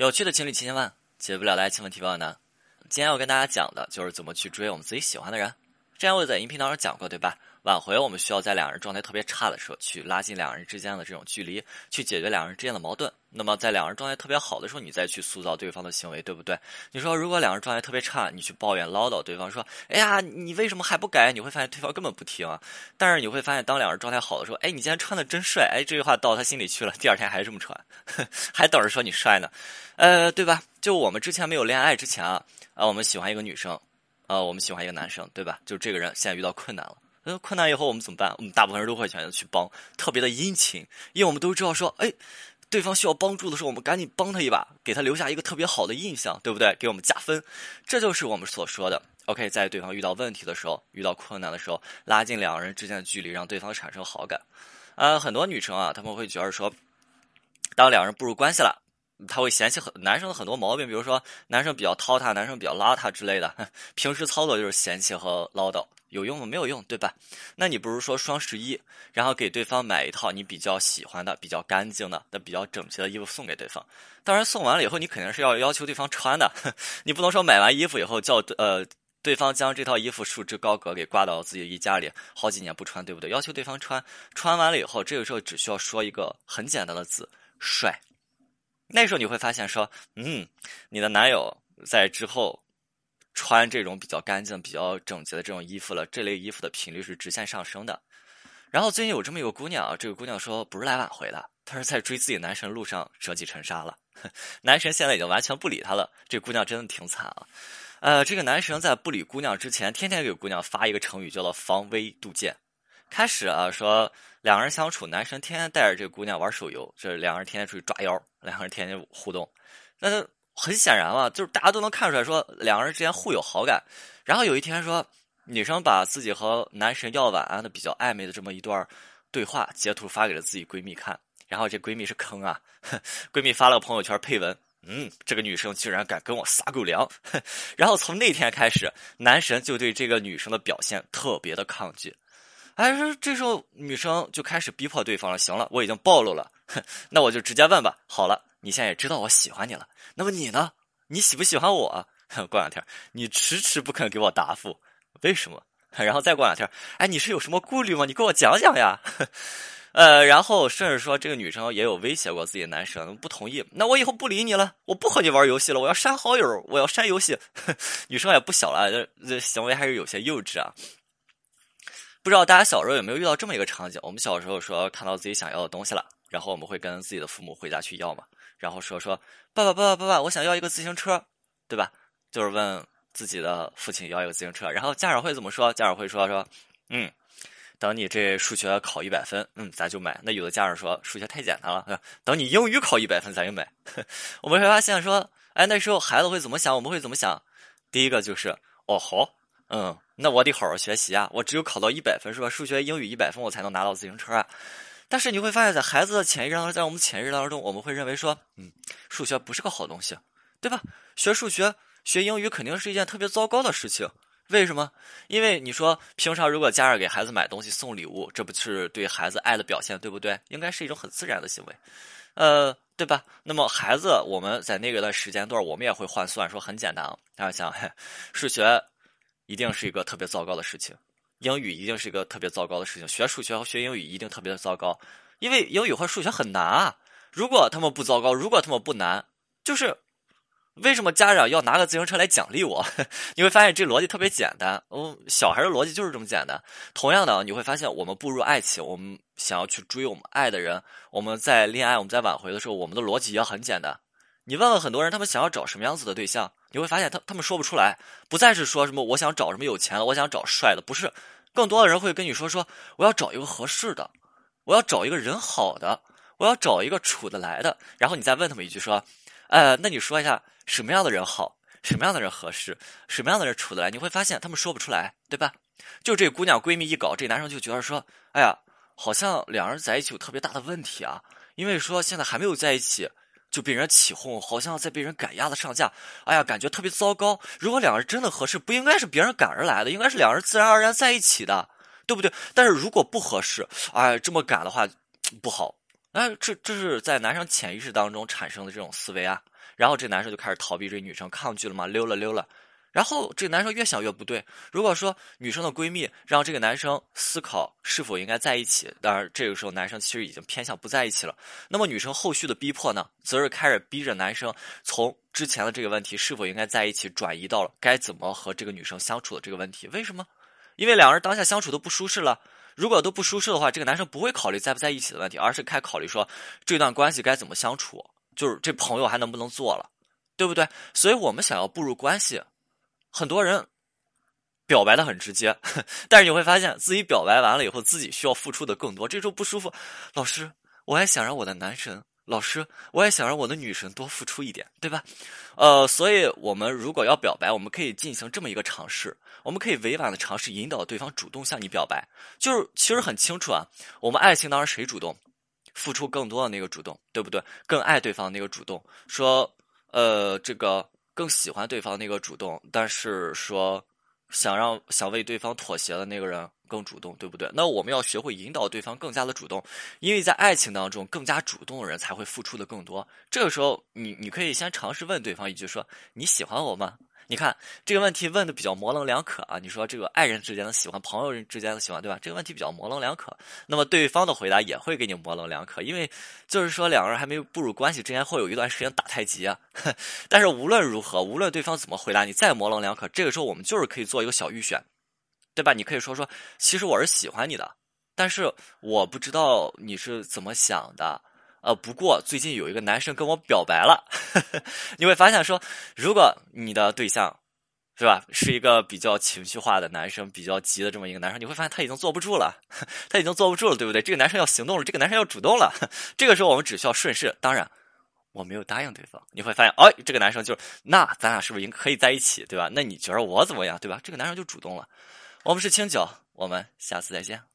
有趣的情侣千千万，解不了的爱情问题朋友们。今天要跟大家讲的就是怎么去追我们自己喜欢的人。之前我在音频当中讲过，对吧？挽回我们需要在两人状态特别差的时候，去拉近两人之间的这种距离，去解决两人之间的矛盾。那么在两人状态特别好的时候，你再去塑造对方的行为，对不对？你说如果两人状态特别差，你去抱怨唠叨对方说：“哎呀，你为什么还不改？”你会发现对方根本不听。啊但是你会发现，当两人状态好的时候，哎，你今天穿的真帅，哎，这句话到他心里去了，第二天还这么穿，还等着说你帅呢，呃，对吧？就我们之前没有恋爱之前啊，啊，我们喜欢一个女生，啊，我们喜欢一个男生，对吧？就这个人现在遇到困难了。那，困难以后我们怎么办？我们大部分人都会选择去帮，特别的殷勤，因为我们都知道说，哎，对方需要帮助的时候，我们赶紧帮他一把，给他留下一个特别好的印象，对不对？给我们加分，这就是我们所说的。OK，在对方遇到问题的时候，遇到困难的时候，拉近两个人之间的距离，让对方产生好感。呃，很多女生啊，她们会觉得说，当两人步入关系了。他会嫌弃很男生的很多毛病，比如说男生比较滔他，男生比较邋遢之类的。平时操作就是嫌弃和唠叨，有用吗？没有用，对吧？那你不如说双十一，然后给对方买一套你比较喜欢的、比较干净的、那比较整齐的衣服送给对方。当然，送完了以后，你肯定是要要求对方穿的，你不能说买完衣服以后叫呃对方将这套衣服束之高阁，给挂到自己衣架里，好几年不穿，对不对？要求对方穿，穿完了以后，这个时候只需要说一个很简单的字：帅。那时候你会发现说，嗯，你的男友在之后穿这种比较干净、比较整洁的这种衣服了，这类衣服的频率是直线上升的。然后最近有这么一个姑娘，这个姑娘说不是来挽回的，她是在追自己男神路上折戟沉沙了。男神现在已经完全不理她了，这姑娘真的挺惨啊。呃，这个男神在不理姑娘之前，天天给姑娘发一个成语，叫做防微杜渐。开始啊，说两个人相处，男生天天带着这个姑娘玩手游，这两个人天天出去抓妖，两个人天天互动，那很显然嘛，就是大家都能看出来说两个人之间互有好感。然后有一天说，女生把自己和男神要晚安的比较暧昧的这么一段对话截图发给了自己闺蜜看，然后这闺蜜是坑啊，闺蜜发了个朋友圈配文，嗯，这个女生居然敢跟我撒狗粮，然后从那天开始，男神就对这个女生的表现特别的抗拒。还是这时候女生就开始逼迫对方了。行了，我已经暴露了，那我就直接问吧。好了，你现在也知道我喜欢你了，那么你呢？你喜不喜欢我？过两天你迟迟不肯给我答复，为什么？然后再过两天，哎，你是有什么顾虑吗？你跟我讲讲呀。呃，然后甚至说这个女生也有威胁过自己的男生，不同意，那我以后不理你了，我不和你玩游戏了，我要删好友，我要删游戏。女生也不小了，这这行为还是有些幼稚啊。不知道大家小时候有没有遇到这么一个场景？我们小时候说看到自己想要的东西了，然后我们会跟自己的父母回家去要嘛，然后说说爸爸爸爸爸爸，我想要一个自行车，对吧？就是问自己的父亲要一个自行车，然后家长会怎么说？家长会说说，嗯，等你这数学考一百分，嗯，咱就买。那有的家长说数学太简单了，等你英语考一百分咱就买。我们会发现说，哎，那时候孩子会怎么想？我们会怎么想？第一个就是，哦好。嗯，那我得好好学习啊！我只有考到一百分是吧？数学、英语一百分，我才能拿到自行车啊！但是你会发现在孩子的潜意识当中，在我们潜意识当中，我们会认为说，嗯，数学不是个好东西，对吧？学数学、学英语肯定是一件特别糟糕的事情。为什么？因为你说平常如果家长给孩子买东西送礼物，这不是对孩子爱的表现，对不对？应该是一种很自然的行为，呃，对吧？那么孩子，我们在那个的时间段，我们也会换算，说很简单啊，大家想，数学。一定是一个特别糟糕的事情，英语一定是一个特别糟糕的事情。学数学和学英语一定特别的糟糕，因为英语和数学很难啊。如果他们不糟糕，如果他们不难，就是为什么家长要拿个自行车来奖励我？你会发现这逻辑特别简单。哦，小孩的逻辑就是这么简单。同样的，你会发现我们步入爱情，我们想要去追我们爱的人，我们在恋爱，我们在挽回的时候，我们的逻辑也很简单。你问问很多人，他们想要找什么样子的对象？你会发现，他他们说不出来，不再是说什么我想找什么有钱的，我想找帅的，不是，更多的人会跟你说说我要找一个合适的，我要找一个人好的，我要找一个处得来的。然后你再问他们一句说，呃，那你说一下什么样的人好，什么样的人合适，什么样的人处得来？你会发现他们说不出来，对吧？就这姑娘闺蜜一搞，这男生就觉得说，哎呀，好像两人在一起有特别大的问题啊，因为说现在还没有在一起。就被人起哄，好像在被人赶鸭子上架，哎呀，感觉特别糟糕。如果两个人真的合适，不应该是别人赶而来的，应该是两人自然而然在一起的，对不对？但是如果不合适，哎，这么赶的话不好，哎这这是在男生潜意识当中产生的这种思维啊。然后这男生就开始逃避这女生，抗拒了嘛，溜了溜了。然后这个男生越想越不对。如果说女生的闺蜜让这个男生思考是否应该在一起，当然这个时候男生其实已经偏向不在一起了。那么女生后续的逼迫呢，则是开始逼着男生从之前的这个问题是否应该在一起，转移到了该怎么和这个女生相处的这个问题。为什么？因为两人当下相处都不舒适了。如果都不舒适的话，这个男生不会考虑在不在一起的问题，而是开考虑说这段关系该怎么相处，就是这朋友还能不能做了，对不对？所以我们想要步入关系。很多人表白的很直接，但是你会发现自己表白完了以后，自己需要付出的更多，这时候不舒服。老师，我还想让我的男神，老师，我也想让我的女神多付出一点，对吧？呃，所以我们如果要表白，我们可以进行这么一个尝试，我们可以委婉的尝试引导对方主动向你表白，就是其实很清楚啊，我们爱情当中谁主动，付出更多的那个主动，对不对？更爱对方那个主动，说，呃，这个。更喜欢对方那个主动，但是说想让想为对方妥协的那个人更主动，对不对？那我们要学会引导对方更加的主动，因为在爱情当中，更加主动的人才会付出的更多。这个时候，你你可以先尝试问对方一句，说你喜欢我吗？你看这个问题问的比较模棱两可啊！你说这个爱人之间的喜欢，朋友之间的喜欢，对吧？这个问题比较模棱两可。那么对方的回答也会给你模棱两可，因为就是说两个人还没有步入关系之前，会有一段时间打太极啊。但是无论如何，无论对方怎么回答你，再模棱两可，这个时候我们就是可以做一个小预选，对吧？你可以说说，其实我是喜欢你的，但是我不知道你是怎么想的。呃，不过最近有一个男生跟我表白了，你会发现说，如果你的对象，是吧，是一个比较情绪化的男生，比较急的这么一个男生，你会发现他已经坐不住了，他已经坐不住了，对不对？这个男生要行动了，这个男生要主动了，这个时候我们只需要顺势。当然，我没有答应对方，你会发现，哎，这个男生就那咱俩是不是应可以在一起，对吧？那你觉得我怎么样，对吧？这个男生就主动了。我们是清酒，我们下次再见。